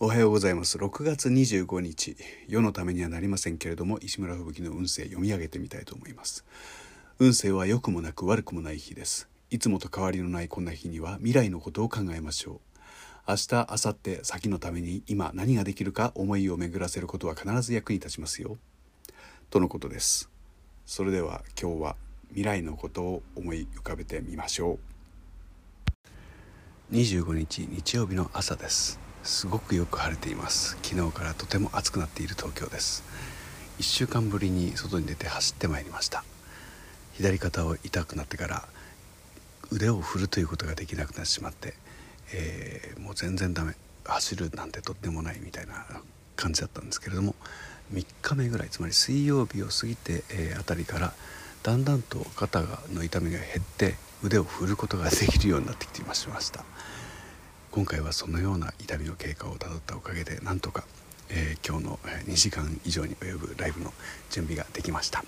おはようございます。6月25日世のためにはなりませんけれども石村吹雪の運勢読み上げてみたいと思います。運勢は良くもなく悪くもない日です。いつもと変わりのないこんな日には未来のことを考えましょう。明日明後日先のために今何ができるか思いを巡らせることは必ず役に立ちますよ。とのことです。それでは今日は未来のことを思い浮かべてみましょう。25日日曜日の朝です。すごくよく晴れています。昨日からとても暑くなっている東京です。1週間ぶりに外に出て走ってまいりました。左肩を痛くなってから腕を振るということができなくなってしまって、えー、もう全然ダメ。走るなんてとってもないみたいな感じだったんですけれども3日目ぐらいつまり水曜日を過ぎて、えー、あたりからだんだんと肩の痛みが減って腕を振ることができるようになってきていました。今回はそのような痛みの経過をたどったおかげでなんとか、えー、今日の2時間以上に及ぶライブの準備ができました。